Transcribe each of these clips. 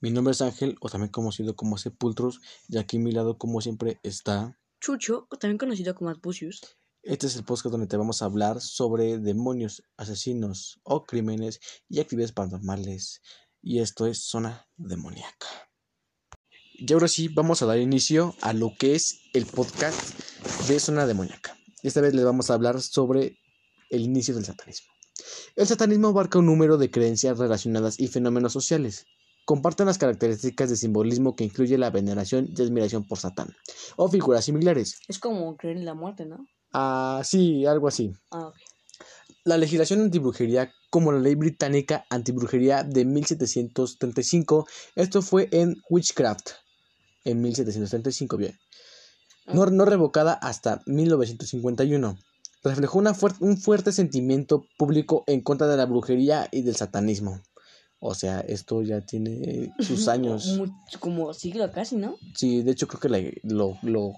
Mi nombre es Ángel, o también conocido como Sepultros, y aquí a mi lado, como siempre, está. Chucho, o también conocido como Adpusius. Este es el podcast donde te vamos a hablar sobre demonios, asesinos o crímenes y actividades paranormales. Y esto es Zona Demoníaca. Y ahora sí, vamos a dar inicio a lo que es el podcast de Zona Demoníaca. Esta vez les vamos a hablar sobre el inicio del satanismo. El satanismo abarca un número de creencias relacionadas y fenómenos sociales. Comparten las características de simbolismo que incluye la veneración y admiración por Satán, o figuras similares. Es como creer en la muerte, ¿no? Ah, sí, algo así. Ah, ok. La legislación antibrujería, como la ley británica antibrujería de 1735, esto fue en Witchcraft, en 1735, bien. No, no revocada hasta 1951. Reflejó una fuer- un fuerte sentimiento público en contra de la brujería y del satanismo. O sea, esto ya tiene sus años. Como siglo casi, ¿no? Sí, de hecho creo que la- lo, lo,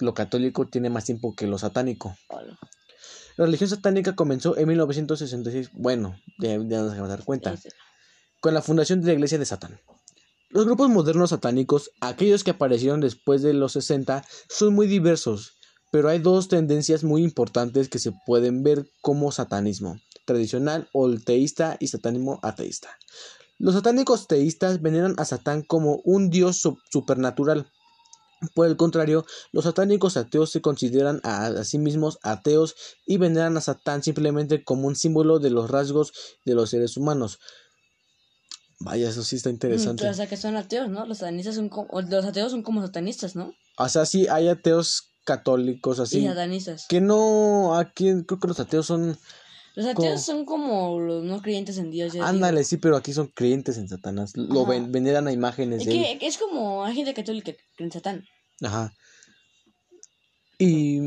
lo católico tiene más tiempo que lo satánico. Hola. La religión satánica comenzó en 1966. Bueno, ya, ya nos vamos a dar cuenta. Con la fundación de la Iglesia de Satán. Los grupos modernos satánicos, aquellos que aparecieron después de los 60, son muy diversos, pero hay dos tendencias muy importantes que se pueden ver como satanismo tradicional o el teísta y satanismo ateísta. Los satánicos teístas veneran a Satán como un dios su- supernatural. Por el contrario, los satánicos ateos se consideran a, a sí mismos ateos y veneran a Satán simplemente como un símbolo de los rasgos de los seres humanos. Vaya, eso sí está interesante. Mm, O sea, que son ateos, ¿no? Los satanistas son como... Los ateos son como satanistas, ¿no? O sea, sí hay ateos católicos Y así. satanistas. Que no, aquí creo que los ateos son... Los ateos son como los no creyentes en Dios. digo. Ándale, sí, pero aquí son creyentes en Satanás. Lo ven, veneran a imágenes Es de él. que es como hay gente católica que cree en Satán. Ajá. Y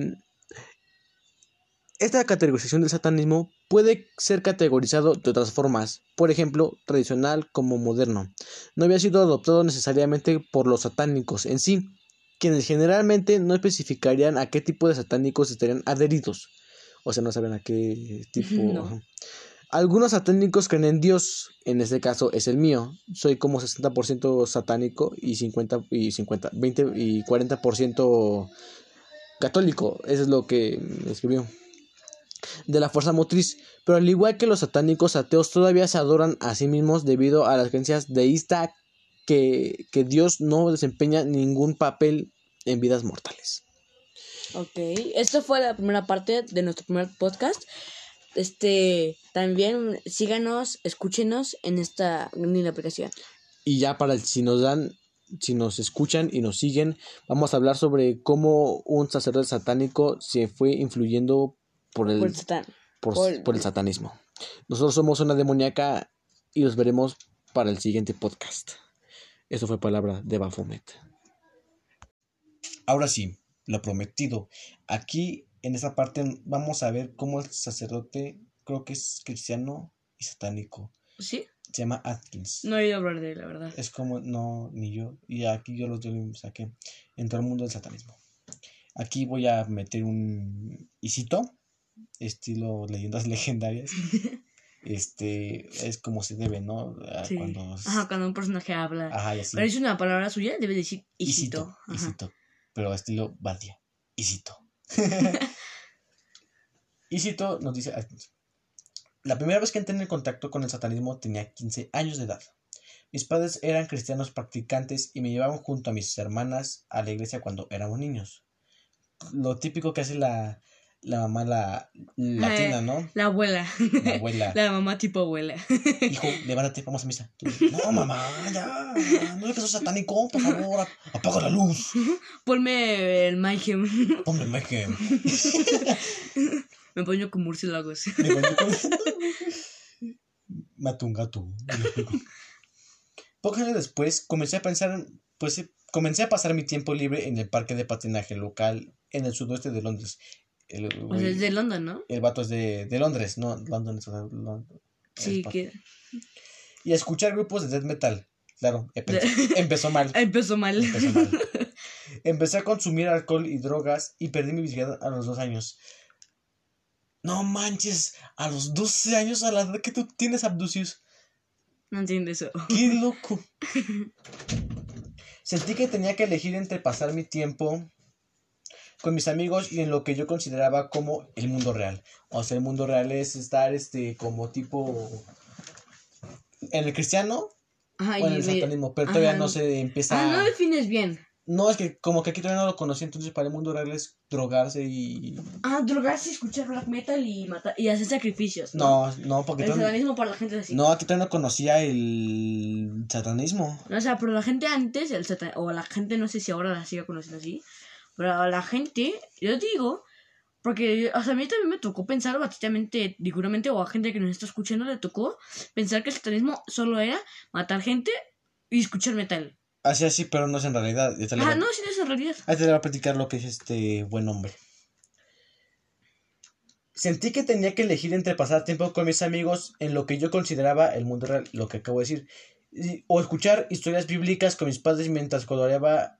esta categorización del satanismo puede ser categorizado de otras formas, por ejemplo, tradicional como moderno. No había sido adoptado necesariamente por los satánicos en sí, quienes generalmente no especificarían a qué tipo de satánicos estarían adheridos. O sea, no saben a qué tipo. No. Algunos satánicos creen en Dios, en este caso es el mío. Soy como 60% satánico y 50 y 50, 20 y 40% católico, eso es lo que escribió. De la fuerza motriz, pero al igual que los satánicos ateos todavía se adoran a sí mismos debido a las creencias deísta que, que Dios no desempeña ningún papel en vidas mortales. Ok. Esto fue la primera parte de nuestro primer podcast. Este, también síganos, escúchenos en esta linda aplicación. Y ya para el- si nos dan, si nos escuchan y nos siguen, vamos a hablar sobre cómo un sacerdote satánico se fue influyendo por el, Por Satán. por, por- por el satanismo. Nosotros somos una demoníaca y los veremos para el siguiente podcast. Eso fue palabra de Baphomet. Ahora sí, lo prometido. Aquí en esta parte vamos a ver cómo el sacerdote, creo que es cristiano y satánico, ¿Sí? se llama Atkins. No he oído hablar de él, la verdad. Es como, no, ni yo. Y aquí yo los yo saqué. En todo el mundo del satanismo. Aquí voy a meter un isito, estilo leyendas legendarias. Este, es como se debe, ¿no? Sí. Cuando... Ajá, cuando un personaje habla. Ajá, y así. Pero es una palabra suya, debe decir Isito. Isito. Pero estilo Badia. Isito. Isito nos dice. La primera vez que entré en contacto con el satanismo tenía 15 años de edad. Mis padres eran cristianos practicantes y me llevaban junto a mis hermanas a la iglesia cuando éramos niños. Lo típico que hace la, la mamá la, latina, ¿no? La abuela. La abuela. La mamá tipo abuela. Hijo, levántate, vamos a misa. No, mamá, ya. No es que sos satánico, por favor. Apaga la luz. Ponme el Mayhem. Ponme Mayhem. Me pongo con murciélagos. Me volví con- Mato un gato. Pocos años después comencé a pensar, pues eh, comencé a pasar mi tiempo libre en el parque de patinaje local en el sudoeste de Londres. El, O sea, güey- es de London, ¿no? el vato es de, de Londres, no, London es de London. Sí, Es que Y escuchar grupos de death metal. Claro, empe- empezó mal. empezó mal. Empezó mal. Empecé a consumir alcohol y drogas y perdí mi virginidad a los dos años. No manches, a los 12 años, a la edad que tú tienes, Abducius. No entiendo eso. ¡Qué loco! Sentí que tenía que elegir entre pasar mi tiempo con mis amigos y en lo que yo consideraba como el mundo real. O sea, el mundo real es estar este como tipo en el cristiano Ajá, o en y el satanismo, pero todavía ajá. no se empieza Ah, no defines bien. No, es que como que aquí todavía no lo conocí, entonces para el mundo real es drogarse y Ah, drogarse, escuchar black metal y matar y hacer sacrificios. no, no, porque El satanismo para la gente así. no, aquí todavía no conocía el satanismo. O sea, pero la gente antes, el satan- o la gente, no sé si ahora la siga conociendo así, pero la gente, yo digo, porque o sea, a mí también me tocó pensar batidamente, diguramente, o a gente que nos está escuchando le tocó pensar que el satanismo solo era matar gente y escuchar metal. Así así, pero no es en realidad. Ah, a- no, sí, no es en realidad. Ahí te voy a platicar lo que es este buen hombre. Sentí que tenía que elegir entre pasar tiempo con mis amigos en lo que yo consideraba el mundo real, lo que acabo de decir, y- o escuchar historias bíblicas con mis padres mientras coloreaba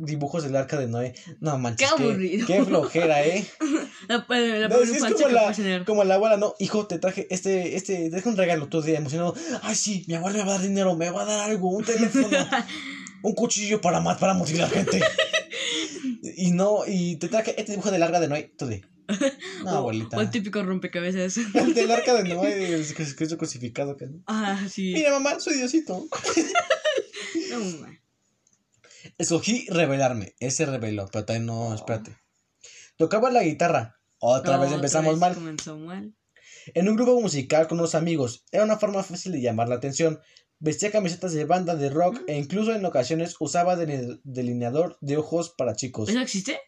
dibujos del arca de Noé. No manches, Qué aburrido. qué flojera, ¿eh? La, la, la No, sí, es como la, como abuela, no, hijo, te traje este, este, deja un regalo todo el día emocionado. Ay, sí, mi abuela me va a dar dinero, me va a dar algo, un teléfono, un cuchillo para para mutilar gente. y no, y te traje este dibujo del arca de Noé, tú de. No, O- abuelita. O el típico rompecabezas. El del arca de Noé, el es crucificado. que- ah, sí. Mira, mamá, soy Diosito. No, ma. Escogí revelarme, ese reveló, pero todavía no, espérate. Tocaba la guitarra. Otra No, vez empezamos vez mal. Comenzó mal. En un grupo musical con unos amigos. Era una forma fácil de llamar la atención. Vestía camisetas de banda de rock e incluso en ocasiones usaba deline- delineador de ojos para chicos. ¿Eso existe?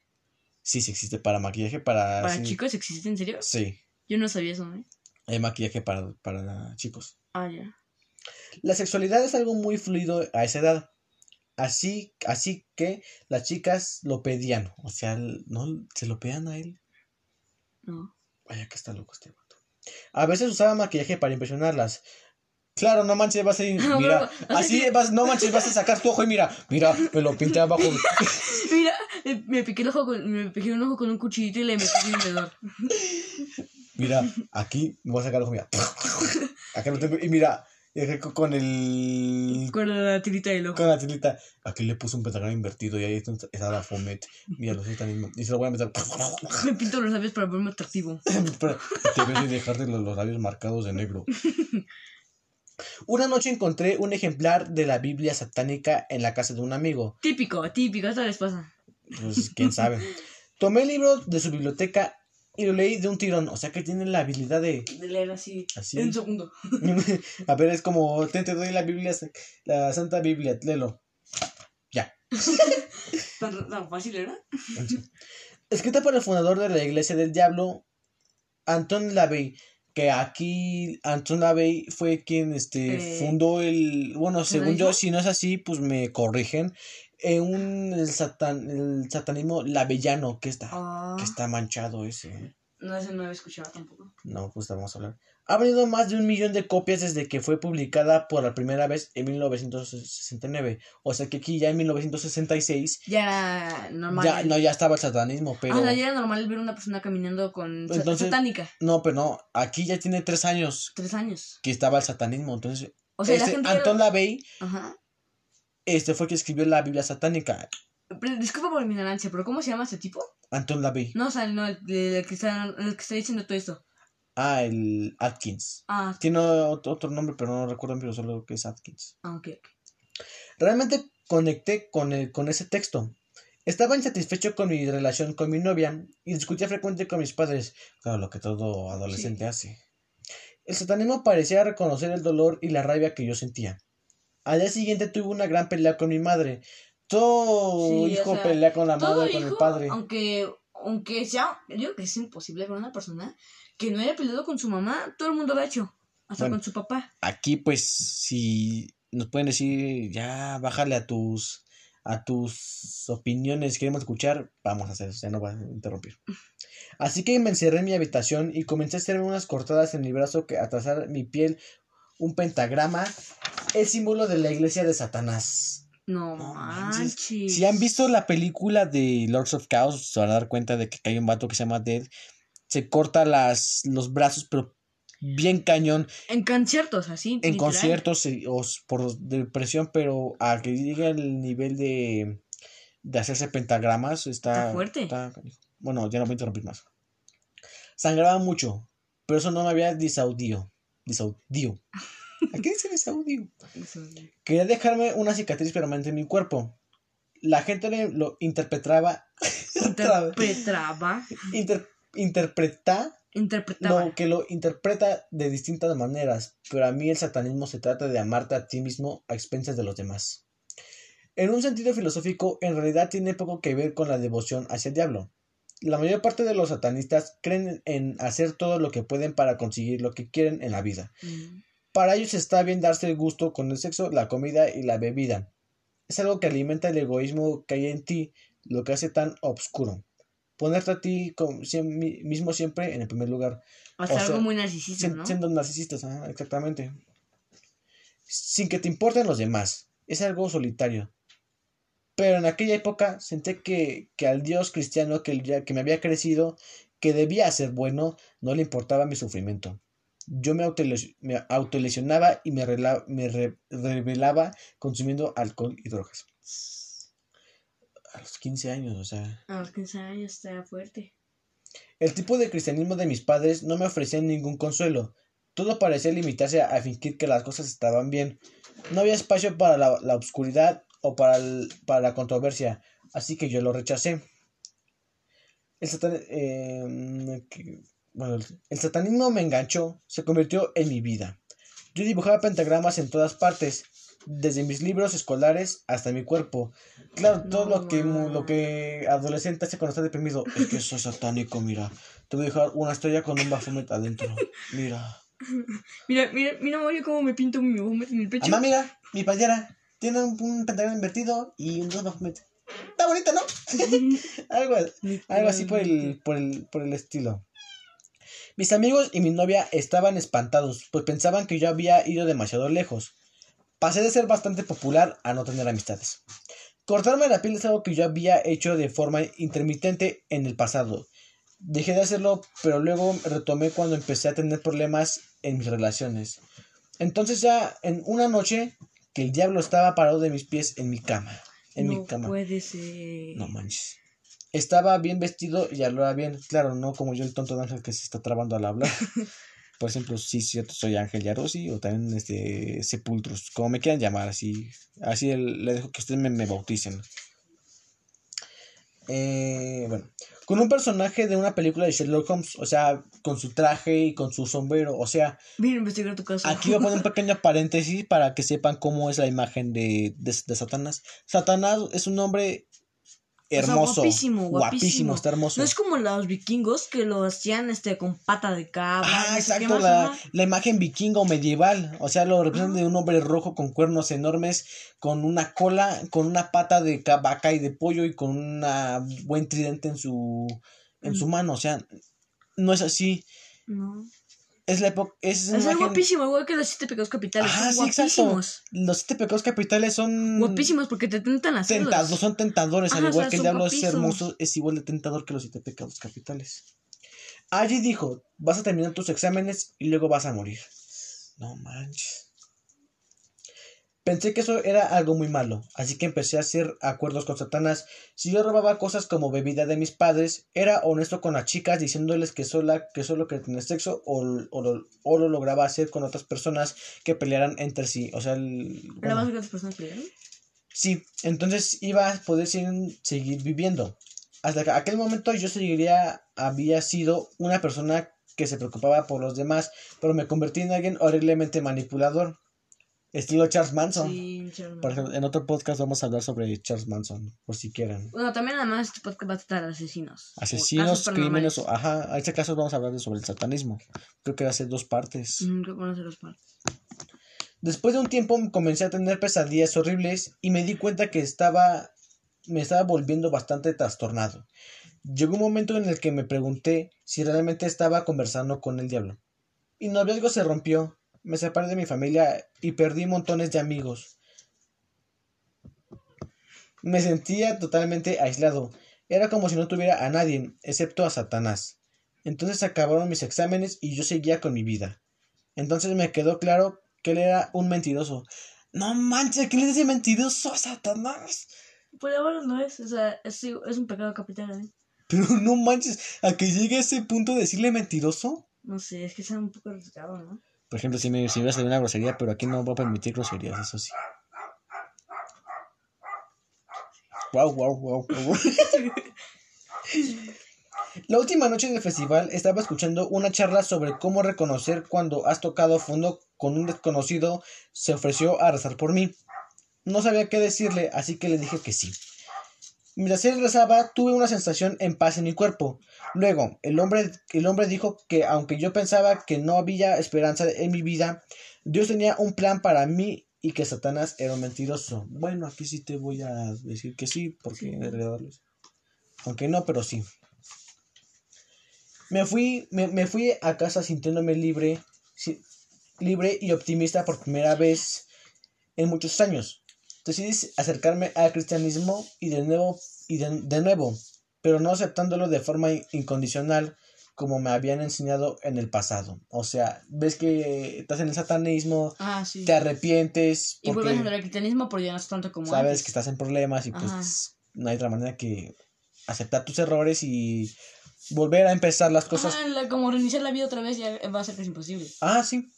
Sí, sí existe para maquillaje para... ¿Para sí. chicos existe en serio? Sí, Yo no sabía eso, ¿eh? hay maquillaje para, para chicos. Ah, ya. La sexualidad es algo muy fluido a esa edad. Así, así que las chicas lo pedían. O sea, no se lo pedían a él. No. Vaya que está loco este vato. A veces usaba maquillaje para impresionarlas. Claro, no manches, vas a ir, mira, así vas, no manches, vas a sacar tu ojo y mira, mira, me lo pinté abajo. Mira, eh, me piqué el ojo con, me piqué un ojo con un cuchillito y le metí un encendedor. Mira, aquí me voy a sacar el ojo, mira. Acá lo tengo, y mira, con el, Con la tirita del ojo. con la tilita, aquí le puse un pentagrama invertido y ahí está, está la fomete. Mira, lo está mismo. Y se lo voy a meter. Me pinto los labios para verme atractivo. Te ves y dejarte los, los labios marcados de negro. Una noche encontré un ejemplar de la Biblia satánica en la casa de un amigo. Típico, típico, esto les pasa. Pues quién sabe. Tomé el libro de su biblioteca y lo leí de un tirón. O sea que tiene la habilidad de. De leer así. Así. En un segundo. A ver, es como. Te, te doy la Biblia, la Santa Biblia, léelo. Ya. Tan, tan fácil era. Escrita por el fundador de la Iglesia del Diablo, Anton LaVey. Que aquí Anton LaVey fue quien este Eh, fundó el. Bueno, según yo, si no es así, pues me corrigen. En un el, satan, el satanismo lavellano, que está, Ah, que está manchado ese. No, ese no había escuchado tampoco. No, pues vamos a hablar. Ha vendido más de un millón de copias desde que fue publicada por la primera vez en 1969. O sea que aquí ya en 1966 Ya era normal. ya no ya estaba el satanismo, pero Ah, o sea, ya era normal ver una persona caminando con Entonces- satánica. no, pero no, aquí ya tiene tres años Tres años. que estaba el satanismo. Entonces, O sea, la gente. Anton LaVey Ajá. este fue el que escribió la Biblia satánica. Disculpa por mi ignorancia, pero ¿cómo se llama este tipo? Anton LaVey. No, o sea, no, el, el que, está, el que está diciendo todo esto. Ah, el Atkins. Ah, Tiene otro, otro nombre, pero no recuerdo, pero solo que es Atkins. ah, ok. ok. Realmente conecté con, el, con ese texto. Estaba insatisfecho con mi relación con mi novia y discutía frecuente con mis padres. Claro, lo que todo adolescente hace. El satanismo parecía reconocer el dolor y la rabia que yo sentía. Al día siguiente tuve una gran pelea con mi madre. Todo Sí, o hijo sea, pelea con la madre, con el padre. aunque, aunque sea, yo creo que es imposible con una persona que no haya peleado con su mamá, todo el mundo lo ha hecho. Hasta Bueno. con su papá. Aquí, pues, si nos pueden decir, ya bájale a tus a tus opiniones, queremos escuchar, vamos a hacer eso, ya no va a interrumpir. Así que me encerré en mi habitación y comencé a hacerme unas cortadas en mi brazo que atrasar mi piel un pentagrama, el símbolo de la iglesia de Satanás. No, No manches. manches. Si han visto la película de Lords of Chaos, se van a dar cuenta de que hay un vato que se llama Dead. Se corta las, los brazos, pero bien cañón. En conciertos, así. En literal. conciertos eh, o por depresión, pero a que llegue al nivel de, de hacerse pentagramas está, Está fuerte. está bueno, ya no voy a interrumpir más. Sangraba mucho, pero eso no me había disaudido. Disaudido. ¿A qué dice disaudido? Eso. Quería dejarme una cicatriz permanente en mi cuerpo. La gente lo interpretaba. Interpretaba. inter- interpreta Interpretaba. lo que lo interpreta de distintas maneras, pero a mí el satanismo se trata de amarte a ti mismo a expensas de los demás. En un sentido filosófico, en realidad tiene poco que ver con la devoción hacia el diablo. La mayor parte de los satanistas creen en hacer todo lo que pueden para conseguir lo que quieren en la vida. Mm. Para ellos está bien darse el gusto con el sexo, la comida y la bebida. Es algo que alimenta el egoísmo que hay en ti, lo que hace tan oscuro. Ponerte a ti mismo siempre en el primer lugar. O sea, algo muy narcisista. Siendo narcisistas, ajá, exactamente. Sin que te importen los demás. Es algo solitario. Pero en aquella época sentí que, que al Dios cristiano que, que me había crecido, que debía ser bueno, no le importaba mi sufrimiento. Yo me, autoles- me autolesionaba y me, rela- me re- revelaba consumiendo alcohol y drogas. A los 15 años, o sea. A los 15 años está fuerte. El tipo de cristianismo de mis padres no me ofrecía ningún consuelo. Todo parecía limitarse a fingir que las cosas estaban bien. No había espacio para la, la obscuridad o para, el- para la controversia, así que yo lo rechacé. El, satan- eh, bueno, el- satanismo me enganchó, se convirtió en mi vida. Yo dibujaba pentagramas en todas partes, desde mis libros escolares hasta mi cuerpo. Claro, todo No lo que lo que adolescente hace cuando está deprimido. Es que soy satánico, mira. Te voy a dejar una estrella con un Baphomet adentro. Mira. Mira, mira, mira, Mario, cómo me pinto mi Baphomet en el pecho. Mamá, mira, mi playera tiene un, un pentagrama invertido y un dos Baphomet. Está bonito, ¿no? algo, algo así por el, por, el, por el estilo. Mis amigos y mi novia estaban espantados, pues pensaban que yo había ido demasiado lejos. Pasé de ser bastante popular a no tener amistades. Cortarme la piel es algo que yo había hecho de forma intermitente en el pasado. Dejé de hacerlo, pero luego retomé cuando empecé a tener problemas en mis relaciones. Entonces ya en una noche que el diablo estaba parado de mis pies en mi cama. En no mi cama. puede ser. No manches. Estaba bien vestido y hablaba bien. Claro, no como yo el tonto de Ángel que se está trabando al hablar. Por ejemplo, sí, cierto, soy Ángel Yarosi o también este Sepultros, como me quieran llamar, así, así el- le dejo que ustedes me, me bauticen. Eh, bueno, con un personaje de una película de Sherlock Holmes, o sea, con su traje y con su sombrero, o sea, a investigar tu caso. Aquí voy a poner un pequeño paréntesis para que sepan cómo es la imagen de, de, de Satanás. Satanás es un hombre sea, hermoso. guapísimo, guapísimo. está hermoso. No es como los vikingos que lo hacían este con pata de cabra. Ah, exacto, la, la imagen vikinga o medieval. O sea, lo representan de un hombre rojo con cuernos enormes, con una cola, con una pata de ca- vaca y de pollo y con un buen tridente en su, en su mano. O sea, no es así. No. Es la época. Es, Es imagen- guapísimo, igual que los siete pecados capitales. Ajá, son sí, exacto. guapísimos. Los siete pecados capitales son. Guapísimos porque te tentan las Tentados, son tentadores, al o igual sea, que el diablo es hermoso, es igual de tentador que los siete pecados capitales. Allí dijo, vas a terminar tus exámenes y luego vas a morir. No manches. Pensé que eso era algo muy malo, así que empecé a hacer acuerdos con Satanás. Si yo robaba cosas como bebida de mis padres, era honesto con las chicas diciéndoles que, sola, que solo quería tener sexo o, o lo, o lo lograba hacer con otras personas que pelearan entre sí. O sea, el, ¿Era bueno, más que otras personas pelearon? Sí, entonces iba a poder seguir, seguir viviendo. Hasta que aquel momento yo seguiría, había sido una persona que se preocupaba por los demás, pero me convertí en alguien horriblemente manipulador. Estilo Charles Manson. Sí, Charles Por Manson. ejemplo, en otro podcast vamos a hablar sobre Charles Manson, por si quieren. Bueno, también además este podcast va a tratar de asesinos. Asesinos, crímenes, o- ajá, en este caso vamos a hablar sobre el satanismo. Creo que va a ser dos partes. Mm, creo que van a ser los partes. Después de un tiempo comencé a tener pesadillas horribles y me di cuenta que estaba me estaba volviendo bastante trastornado. Llegó un momento en el que me pregunté si realmente estaba conversando con el diablo. Y mi noviazgo se rompió, me separé de mi familia y perdí montones de amigos. Me sentía totalmente aislado. Era como si no tuviera a nadie, excepto a Satanás. Entonces acabaron mis exámenes y yo seguía con mi vida. Entonces me quedó claro que él era un mentiroso. No manches, ¿qué le dice mentiroso a Satanás? Pues ahora no es, o sea, es, es un pecado capital. ¿eh? Pero no manches, a que llegue a ese punto de decirle mentiroso. No sé, es que es un poco arriesgado, ¿no? Por ejemplo, si me, si me una grosería, pero aquí no voy a permitir groserías, eso sí. Wow, wow, wow. La última noche del festival estaba escuchando una charla sobre cómo reconocer cuando has tocado fondo con un desconocido. Se ofreció a rezar por mí. No sabía qué decirle, así que le dije que sí. Mientras él rezaba, tuve una sensación en paz en mi cuerpo. Luego, el hombre, el hombre dijo que aunque yo pensaba que no había esperanza en mi vida, Dios tenía un plan para mí y que Satanás era un mentiroso. Bueno, aquí sí te voy a decir que sí, porque Aunque no, pero sí. Me fui, me, fui a casa sintiéndome libre, libre y optimista por primera vez en muchos años. Decidí acercarme al cristianismo y de nuevo, y de, nuevo, pero no aceptándolo de forma incondicional como me habían enseñado en el pasado. O sea, ves que estás en el satanismo, ah, te arrepientes. Y vuelves a entrar al cristianismo, pero ya no es tanto como Sabes que estás en problemas y pues no hay otra manera que aceptar tus errores y volver a empezar las cosas. Ah, como reiniciar la vida otra vez ya va a ser casi imposible. Ah, sí.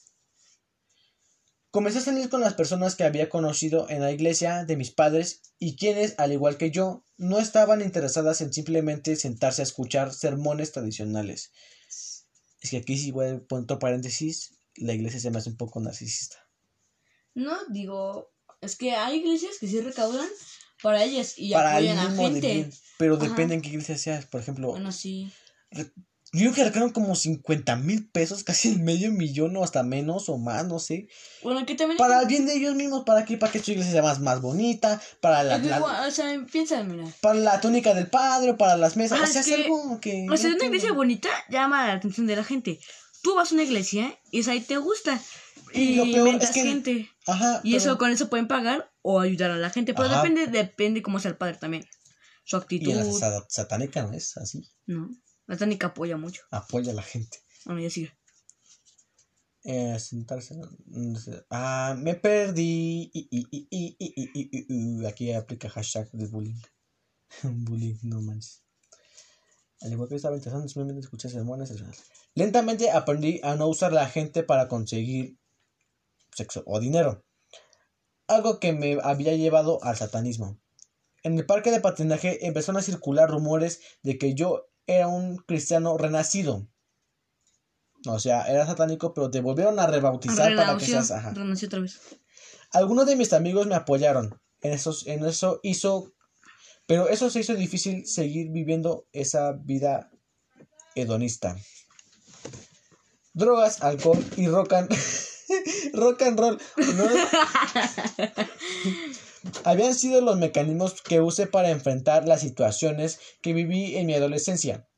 Comencé a salir con las personas que había conocido en la iglesia de mis padres y quienes, al igual que yo, no estaban interesadas en simplemente sentarse a escuchar sermones tradicionales. Es que aquí sí voy a poner paréntesis, la iglesia se me hace un poco narcisista. No, digo, es que hay iglesias que sí recaudan para ellas y apoyan a gente. pero depende en qué iglesia seas, por ejemplo. Bueno, sí. Yo creo que recagaron como 50 mil pesos, casi el medio millón o hasta menos o más, no sé. Bueno, que también. Para el bien de ellos mismos, para que, para que su iglesia sea más, más bonita, para la. o sea, piensa, mira. Para la túnica del padre, para las mesas. Ah, o sea, es, algo que. O sea, una iglesia bonita llama la atención de la gente. Tú vas a una iglesia y es ahí te gusta. Y, lo peor es que, gente. Ajá. Y eso con eso pueden pagar o ayudar a la gente. Pero depende, depende cómo sea el padre también. Su actitud. Y la satánica no es así. No. La técnica apoya mucho. Apoya a la gente. Bueno, ya sigue. Eh, sentarse. Ah, me perdí. Aquí aplica hashtag de bullying. bullying, no manches. Al igual que estaba interesante, simplemente escuché sermones. Lentamente aprendí a no usar la gente para conseguir sexo o dinero. Algo que me había llevado al satanismo. En el parque de patinaje empezaron a circular rumores de que yo era un cristiano renacido. O sea, era satánico, pero te volvieron a rebautizar para que seas. Ajá. otra vez. Algunos de mis amigos me apoyaron. En eso, en eso hizo. Pero eso se hizo difícil seguir viviendo esa vida hedonista. Drogas, alcohol y rock and, rock and roll. habían sido los mecanismos que usé para enfrentar las situaciones que viví en mi adolescencia.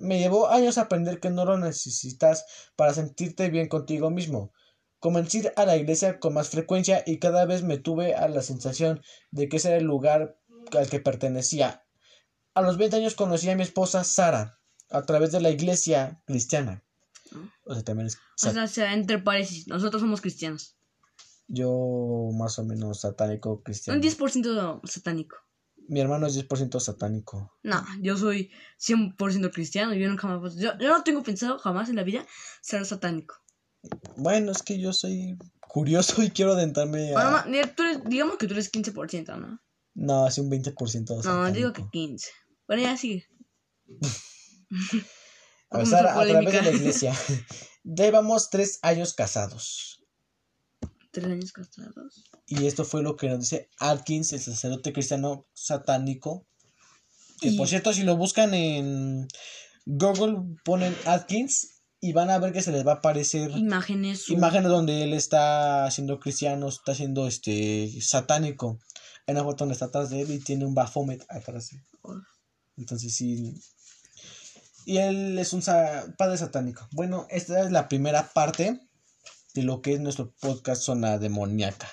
Me llevó años aprender que no lo necesitas para sentirte bien contigo mismo. Comencé a la iglesia con más frecuencia y cada vez me tuve a la sensación de que ese era el lugar al que pertenecía. A los 20 años conocí a mi esposa Sara a través de la iglesia cristiana. O sea, también es... O sea, entre paréntesis, nosotros somos cristianos. Yo más o menos satánico cristiano. Un 10% satánico. Mi hermano es 10% satánico. No, yo soy 100% cristiano. Yo nunca yo, no tengo pensado jamás en la vida ser satánico. Bueno, es que yo soy curioso y quiero adentrarme a... digamos que tú eres 15%, ¿no? No, es un 20% satánico. No, digo que 15. Bueno, ya sigue. a, ver, a través de la iglesia. Llevamos tres años casados tres años casados. Y esto fue lo que nos dice Atkins, el sacerdote cristiano satánico. Que por cierto, si lo buscan en Google, ponen Atkins y van a ver que se les va a aparecer imágenes. Imágenes donde él está siendo cristiano, está siendo este satánico. Hay una foto donde está atrás de él y tiene un Baphomet atrás de él. Entonces sí. Y él es un padre satánico. Bueno, esta es la primera parte de lo que es nuestro podcast Zona Demoníaca.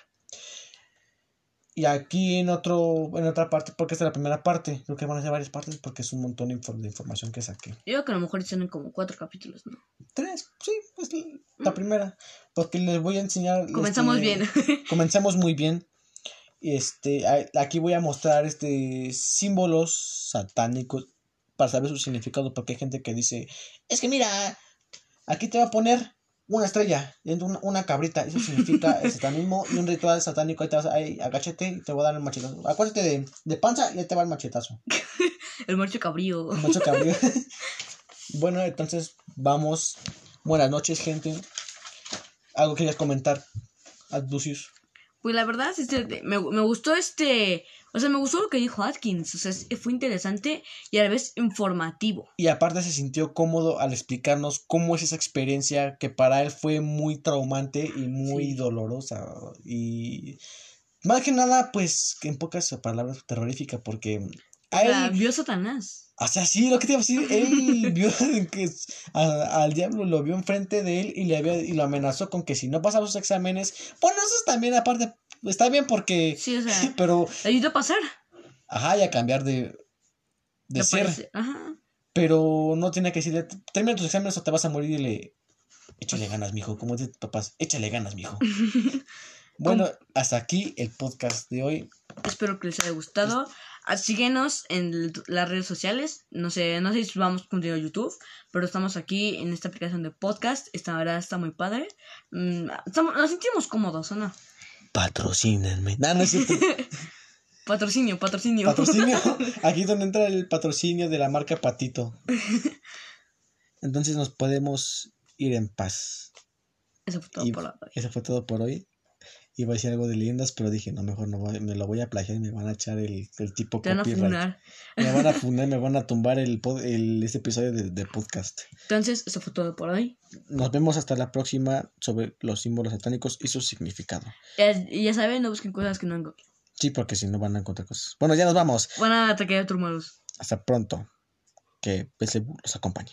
Y aquí en otro, en otra parte, porque esta es la primera parte, creo que van a ser varias partes porque es un montón de, información que saqué. Yo creo que a lo mejor tienen como cuatro capítulos, ¿no? tres, sí, pues la primera. Porque les voy a enseñar. Comenzamos este, bien. comenzamos muy bien. Este, aquí voy a mostrar este símbolos satánicos para saber su significado. Porque hay gente que dice, es que mira, aquí te va a poner una estrella, y una, una cabrita. Eso significa el satanismo y un ritual satánico. Ahí te vas, ahí, agáchate y te voy a dar el machetazo. Acuérdate de, de panza y ahí te va el machetazo. El macho cabrío. Mucho cabrío. bueno, entonces vamos. Buenas noches, gente. ¿Algo querías comentar, Adbusius? Pues la verdad, este, me, me gustó este. O sea, me gustó lo que dijo Atkins. O sea, es- fue interesante y a la vez informativo. Y aparte se sintió cómodo al explicarnos cómo es esa experiencia que para él fue muy traumante y muy Sí. dolorosa. Y más que nada, pues, que en pocas palabras, terrorífica, porque a vio Satanás. o sea, sí, lo que te iba a decir, él vio que a- al diablo lo vio enfrente de él y le había, y lo amenazó con que si no pasaba sus exámenes, bueno, eso es también aparte, está bien porque, Sí, o sea, pero, le ayudó a pasar. ajá, y a cambiar de, de ser. Ajá. Pero no tenía que decirle, termina tus exámenes o te vas a morir y le... Échale ganas, mijo, como dice papás, échale ganas, mijo. bueno, hasta aquí el podcast de hoy. Espero que les haya gustado. Ah, Síguenos en las redes sociales. No sé, no sé si vamos a continuar YouTube, pero estamos aquí en esta aplicación de podcast. Esta verdad está muy padre. Mm, estamos- nos sentimos cómodos, ¿o no? Patrocínenme. No, no es cierto. Patrocinio, patrocinio. Patrocinio. Aquí es donde entra el patrocinio de la marca Patito. Entonces nos podemos ir en paz. Eso fue todo Y por la eso fue todo por hoy. Iba a decir algo de leyendas, pero dije, no, mejor no voy- me lo voy a plagiar y me van a echar el, el tipo Te van a copyright. Me van a funar, me van a tumbar el, pod- el este episodio de, de podcast. Entonces, eso fue todo por hoy. Nos vemos hasta la próxima sobre los símbolos satánicos y su significado. Ya, y ya saben, no busquen cosas que no han Sí, porque si no van a encontrar cosas. Bueno, ya nos vamos. Van a atacar a. Hasta pronto. Que Belzebú los acompañe.